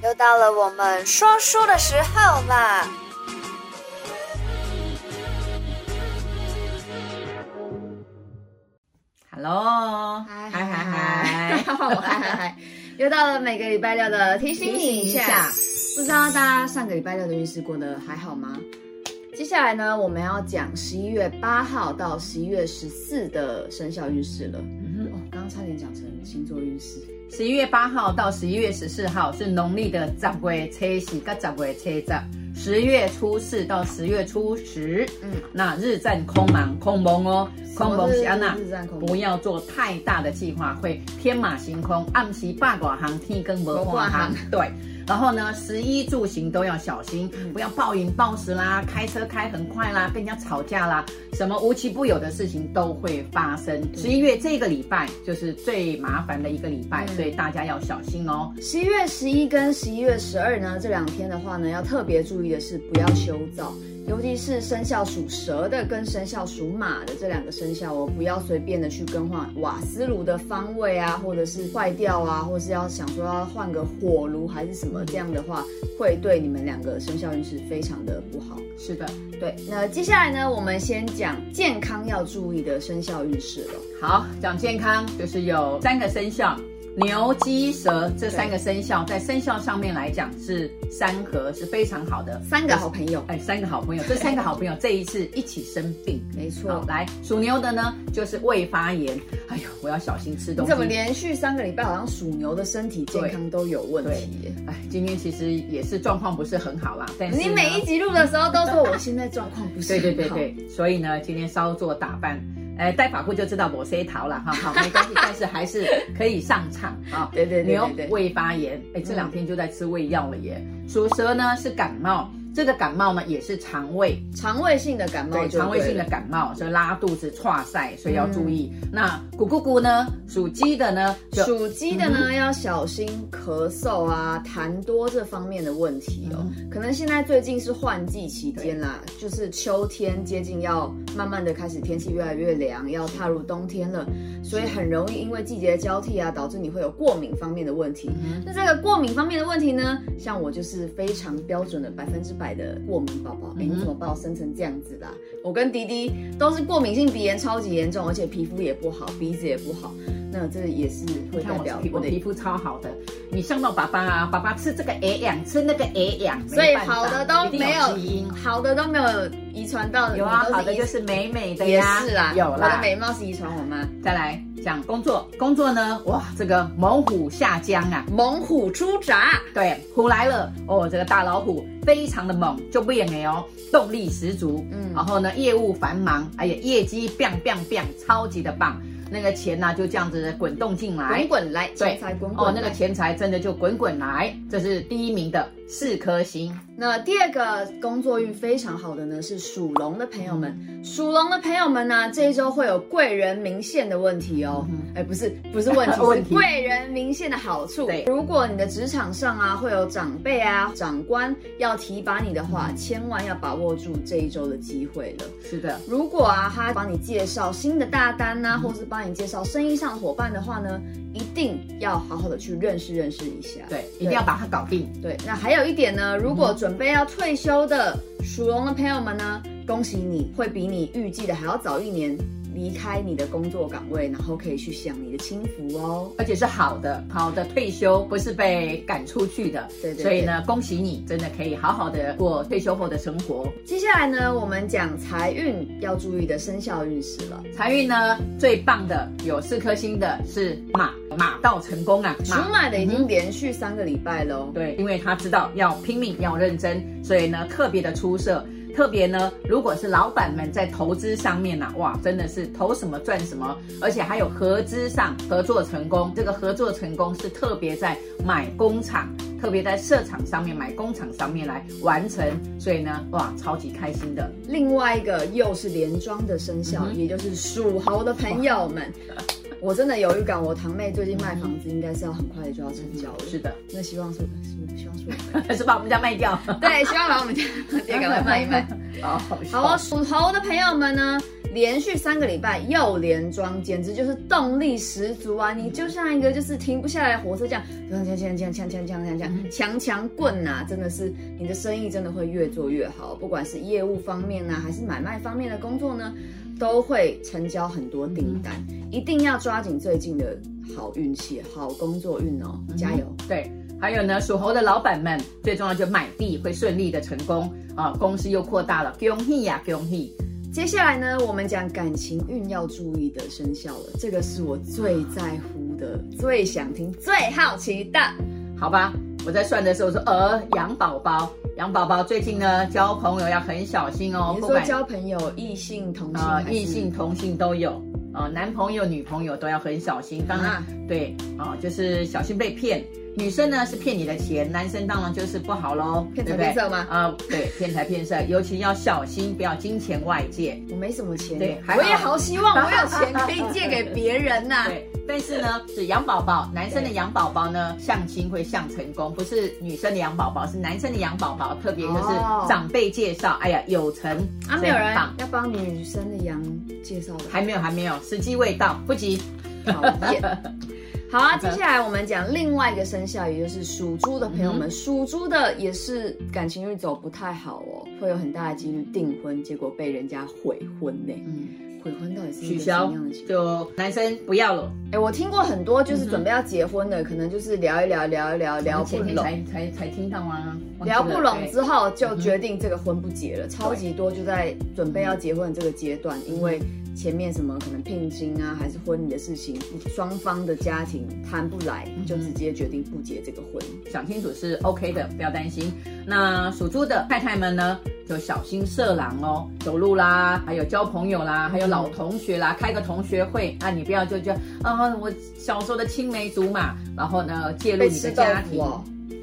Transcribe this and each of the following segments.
又到了我们说书的时候啦！Hello，嗨嗨嗨，我嗨嗨 嗨，又到了每个礼拜六的提醒你一下，不知道大家上个礼拜六的运势过得还好吗？接下来呢，我们要讲十一月八号到十一月十四的生肖运势了。嗯哼，哦，刚刚差点讲成星座运势。十一月八号到十一月十四号是农历的十月初四跟十月初十，十月初四到十月初十，嗯，那日占空忙，空蒙哦，空蒙是安娜，不要做太大的计划，会天马行空，暗时八卦行，天更无半行，对。然后呢，食衣住行都要小心，不要暴饮暴食啦，开车开很快啦，跟人家吵架啦，什么无奇不有的事情都会发生。十一月这个礼拜就是最麻烦的一个礼拜，所以大家要小心哦。十一月十一跟十一月十二呢，这两天的话呢，要特别注意的是不要修造。尤其是生肖属蛇的跟生肖属马的这两个生肖，我不要随便的去更换瓦斯炉的方位啊，或者是坏掉啊，或是要想说要换个火炉还是什么，这样的话会对你们两个生肖运势非常的不好。是的，对。那接下来呢，我们先讲健康要注意的生肖运势了。好，讲健康就是有三个生肖。牛、鸡、蛇这三个生肖，在生肖上面来讲是三合，是非常好的三个好朋友。哎，三个好朋友，这三个好朋友这一次一起生病，没错。来，属牛的呢，就是胃发炎。哎呦，我要小心吃东西。你怎么连续三个礼拜好像属牛的身体健康都有问题？哎，今天其实也是状况不是很好啦。但是你每一集录的时候都说我现在状况不是很好。对对对对，所以呢，今天稍作打扮。哎，戴发箍就知道我谁逃了哈，好，没关系，但是还是可以上场啊。对对对，牛胃发炎，哎，这两天就在吃胃药了耶。属蛇呢是感冒。这个感冒呢，也是肠胃。肠胃性的感冒，对，肠胃性的感冒，所以拉肚子、岔塞，所以要注意。嗯、那咕咕咕呢，属鸡的呢，属鸡的呢、嗯、要小心咳嗽啊、痰多这方面的问题哦。嗯、可能现在最近是换季期间啦，就是秋天接近，要慢慢的开始天气越来越凉，要踏入冬天了，所以很容易因为季节交替啊，导致你会有过敏方面的问题。嗯、那这个过敏方面的问题呢，像我就是非常标准的百分之百。的过敏宝宝，哎，你怎么把我生成这样子啦？我跟迪迪都是过敏性鼻炎，超级严重，而且皮肤也不好，鼻子也不好。那这也是会代表我的皮肤超好的。你像到爸爸啊，爸爸吃这个营养，吃那个营养，所以好的都没有，好的都没有遗传到。有啊，好的就是美美的呀，也是啊，有啦。我的美貌是遗传我吗？再来。讲工作，工作呢？哇，这个猛虎下江啊，猛虎出闸，对，虎来了哦，这个大老虎非常的猛，就不演了哦，动力十足，嗯，然后呢，业务繁忙，哎呀，业绩 biang biang biang，超级的棒。那个钱呢、啊，就这样子滚动进来，滚滚来，钱财滚滚哦，那个钱财真的就滚滚来，这是第一名的四颗星。那第二个工作运非常好的呢，是属龙的朋友们。属龙的朋友们呢、啊，这一周会有贵人明线的问题哦。哎、嗯，不是，不是问题，问题是贵人明线的好处。对，如果你的职场上啊，会有长辈啊、长官要提拔你的话，千万要把握住这一周的机会了。是的，如果啊，他帮你介绍新的大单呐、啊，或是帮帮你介绍生意上的伙伴的话呢，一定要好好的去认识认识一下。对，对一定要把它搞定。对，那还有一点呢，如果准备要退休的属龙的朋友们呢，恭喜你会比你预计的还要早一年。离开你的工作岗位，然后可以去享你的清福哦，而且是好的，好的退休，不是被赶出去的。对，对对。所以呢，恭喜你，真的可以好好的过退休后的生活。接下来呢，我们讲财运要注意的生肖运势了。财运呢，最棒的有四颗星的是马，马到成功啊！属马的已经连续三个礼拜喽。对，因为他知道要拼命，要认真，所以呢，特别的出色。特别呢，如果是老板们在投资上面呢、啊，哇，真的是投什么赚什么，而且还有合资上合作成功。这个合作成功是特别在买工厂，特别在设厂上面买工厂上面来完成，所以呢，哇，超级开心的。另外一个又是连庄的生肖，嗯、也就是属猴的朋友们。我真的有预感，我堂妹最近卖房子，应该是要很快就要成交了。是的，那希望是，是希望是，还 是把我们家卖掉。对，希望把我们家也 赶快卖 一卖。好，好，属猴的朋友们呢，连续三个礼拜又连庄，简直就是动力十足啊！你就像一个就是停不下来的火车这样，锵锵锵锵锵锵锵锵锵，强强棍呐！真的是你的生意真的会越做越好，不管是业务方面呢、啊，还是买卖方面的工作呢，都会成交很多订单。一定要抓紧最近的好运气、好工作运哦！加油！对。还有呢，属猴的老板们，最重要就买地会顺利的成功啊，公司又扩大了，恭喜呀，恭喜！接下来呢，我们讲感情运要注意的生肖了，这个是我最在乎的、最想听、最好奇的，好吧？我在算的时候说，呃，羊宝宝，羊宝宝最近呢，交朋友要很小心哦。你说交朋友，异性同性啊，异性同性都有啊，男朋友、女朋友都要很小心。当然，对啊，就是小心被骗。女生呢是骗你的钱，男生当然就是不好喽，骗财骗色吗？啊，对，骗财骗色，尤其要小心，不要金钱外借。我没什么钱，对，我也好希望我有钱可以借给别人呐。对，但是呢，是羊宝宝，男生的羊宝宝呢，相亲会相成功，不是女生的羊宝宝，是男生的羊宝宝，特别就是长辈介绍，哎呀，有成啊，没有人要帮女生的羊介绍的，还没有，还没有，时机未到，不急，讨厌。好啊，接下来我们讲另外一个生肖，也就是属猪的朋友们。属猪的也是感情运走不太好哦，会有很大的几率订婚，结果被人家悔婚呢。嗯，悔婚到底是取消？就男生不要了。哎，我听过很多，就是准备要结婚的，可能就是聊一聊，聊一聊，聊不拢，才才才听到啊？聊不拢之后就决定这个婚不结了，超级多，就在准备要结婚的这个阶段，因为。前面什么可能聘金啊，还是婚礼的事情，双方的家庭谈不来，就直接决定不结这个婚。想清楚是 OK 的，不要担心。那属猪的太太们呢，就小心色狼哦，走路啦，还有交朋友啦，还有老同学啦，开个同学会啊，你不要就就啊，我小时候的青梅竹马，然后呢介入你的家庭。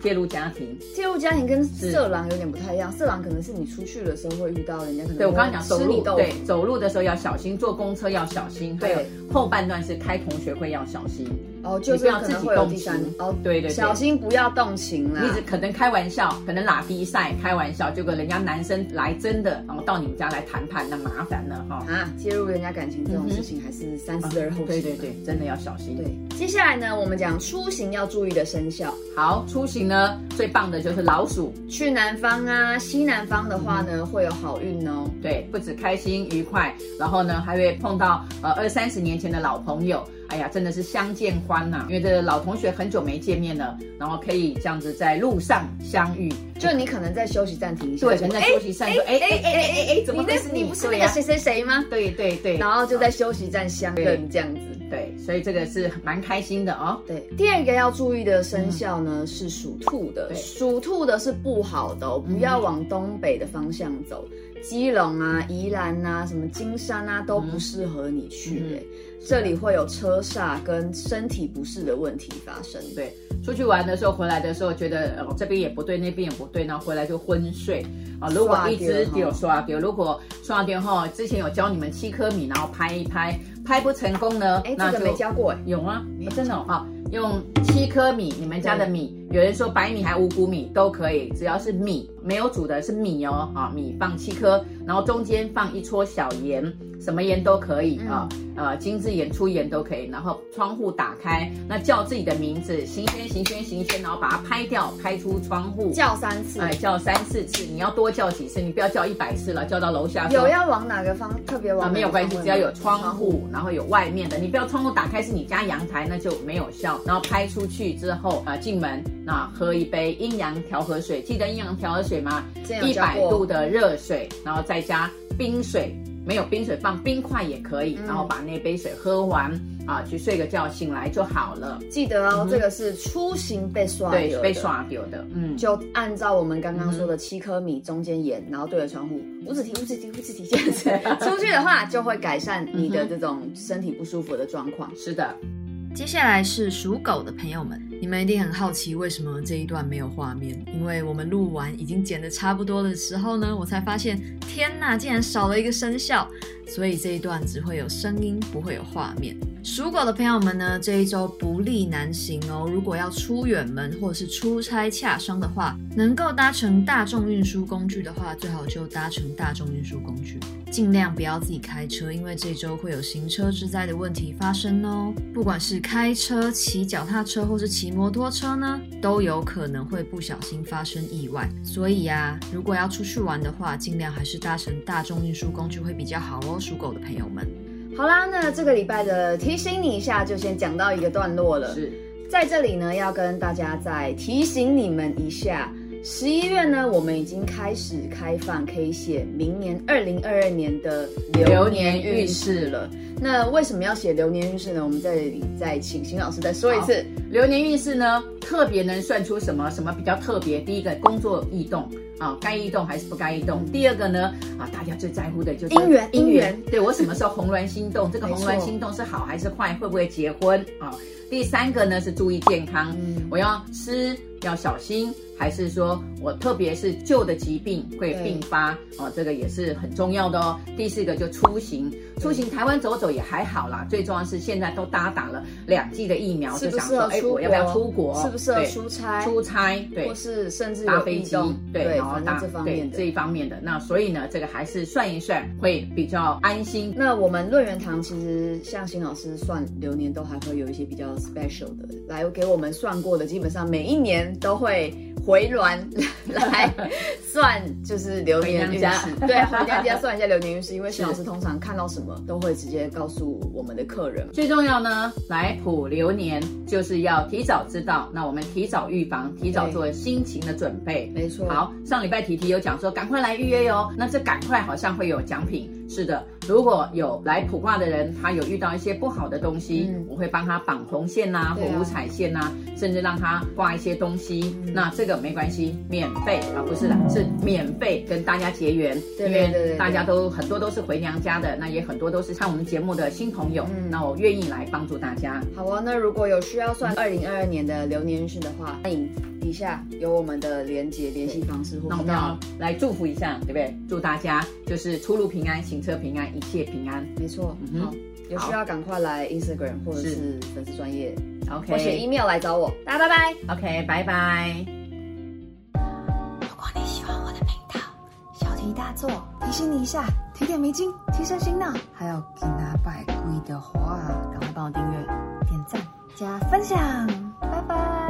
介入家庭，介入家庭跟色狼有点不太一样。色狼可能是你出去的时候会遇到人家，可能对我刚刚讲走路，对走路的时候要小心，坐公车要小心。对，后半段是开同学会要小心。哦，就是要自己动情。哦，对对，小心不要动情啦。你只可能开玩笑，可能拉低赛开玩笑，就跟人家男生来真的，然后到你们家来谈判，那麻烦了哈。啊，介入人家感情这种事情还是三思而后行。对对对，真的要小心。对，接下来呢，我们讲出行要注意的生肖。好，出行呢。最棒的就是老鼠，去南方啊，西南方的话呢，嗯、会有好运哦。对，不止开心愉快，然后呢，还会碰到呃二三十年前的老朋友。哎呀，真的是相见欢呐、啊！因为这个老同学很久没见面了，然后可以这样子在路上相遇。就你可能在休息站停一下，对，可能在休息站说，哎哎哎哎哎哎，怎么会是你？你不是那个谁谁谁吗？对对对，然后就在休息站相认这样子。对，所以这个是蛮开心的哦。对，第二个要注意的生肖呢、嗯、是属兔的，属兔的是不好的哦，不要往东北的方向走。基隆啊、宜兰啊、什么金山啊，都不适合你去、欸。哎、嗯，这里会有车煞跟身体不适的问题发生。对，出去玩的时候，回来的时候觉得哦这边也不对，那边也不对，然后回来就昏睡啊。如果一直有刷掉，如果刷掉后，之前有教你们七颗米，然后拍一拍，拍不成功呢？哎，这个没教过哎，有吗？真的啊。用七颗米，你们家的米，有人说白米还五谷米都可以，只要是米，没有煮的是米哦，啊，米放七颗，然后中间放一撮小盐，什么盐都可以啊，呃，精致盐、粗盐都可以，然后窗户打开，那叫自己的名字，行轩、行轩、行轩，然后把它拍掉，拍出窗户，叫三次，哎，叫三四次，你要多叫几次，你不要叫一百次了，叫到楼下。有要往哪个方，特别往？啊，没有关系，只要有窗户，然后有外面的，你不要窗户打开是你家阳台，那就没有效。然后拍出去之后啊，进门那喝一杯阴阳调和水，记得阴阳调和水吗？一百度的热水，然后再加冰水，没有冰水放冰块也可以，然后把那杯水喝完啊，去睡个觉，醒来就好了。记得哦，这个是出行被刷对，被刷掉的，嗯，就按照我们刚刚说的七颗米，中间盐，然后对着窗户，五子提，五子提，五子提这样子，出去的话就会改善你的这种身体不舒服的状况。是的。接下来是属狗的朋友们，你们一定很好奇为什么这一段没有画面？因为我们录完已经剪得差不多的时候呢，我才发现，天哪，竟然少了一个生肖，所以这一段只会有声音，不会有画面。属狗的朋友们呢，这一周不利难行哦。如果要出远门或者是出差洽商的话，能够搭乘大众运输工具的话，最好就搭乘大众运输工具。尽量不要自己开车，因为这周会有行车之灾的问题发生哦。不管是开车、骑脚踏车或是骑摩托车呢，都有可能会不小心发生意外。所以呀，如果要出去玩的话，尽量还是搭乘大众运输工具会比较好哦，属狗的朋友们。好啦，那这个礼拜的提醒你一下，就先讲到一个段落了。是，在这里呢，要跟大家再提醒你们一下。十一月呢，我们已经开始开放可以写明年二零二二年的流年运势了。那为什么要写流年运势呢？我们在这里再请邢老师再说一次。流年运势呢，特别能算出什么？什么比较特别？第一个，工作异动啊，该异动还是不该异动？第二个呢，啊，大家最在乎的就是姻缘，姻缘。对，我什么时候红鸾心动？这个红鸾心动是好还是坏？会不会结婚啊？第三个呢是注意健康，嗯，我要吃要小心。还是说我特别是旧的疾病会并发哦，这个也是很重要的哦。第四个就出行，出行台湾走走也还好啦。最重要是现在都搭打了两剂的疫苗，就想说哎，我要不要出国？是不适合出差？出差对，或是甚至搭飞机对，然后搭这方面的这一方面的。那所以呢，这个还是算一算会比较安心。那我们论元堂其实像邢老师算流年都还会有一些比较 special 的来给我们算过的，基本上每一年都会。回銮 来算，就是流年运势。对，回娘家算一下流年运势，因为徐老师通常看到什么都会直接告诉我们的客人。最重要呢，来普流年就是要提早知道，那我们提早预防，提早做心情的准备。没错。好，上礼拜提提有讲说，赶快来预约哟。那这赶快好像会有奖品。是的，如果有来卜卦的人，他有遇到一些不好的东西，嗯、我会帮他绑红线呐、啊，或五彩线呐、啊，甚至让他挂一些东西。嗯、那这个没关系，免费啊，不是的，是免费跟大家结缘。对，因为大家都很多都是回娘家的，那也很多都是看我们节目的新朋友。嗯，那我愿意来帮助大家。好啊，那如果有需要算二零二二年的流年运势的话，欢迎底下有我们的连接联系方式，那我们要来祝福一下，对不对？祝大家就是出入平安，行车平安，一切平安。没错，嗯，好，有需要赶快来 Instagram 或者是粉丝专业，OK，或写 email 来找我。大家拜拜，OK，拜拜。如果你喜欢我的频道，小题大做，提醒你一下，提点迷津，提升心脑。还有给他拜跪的话，赶快帮我订阅、点赞、加分享，拜拜。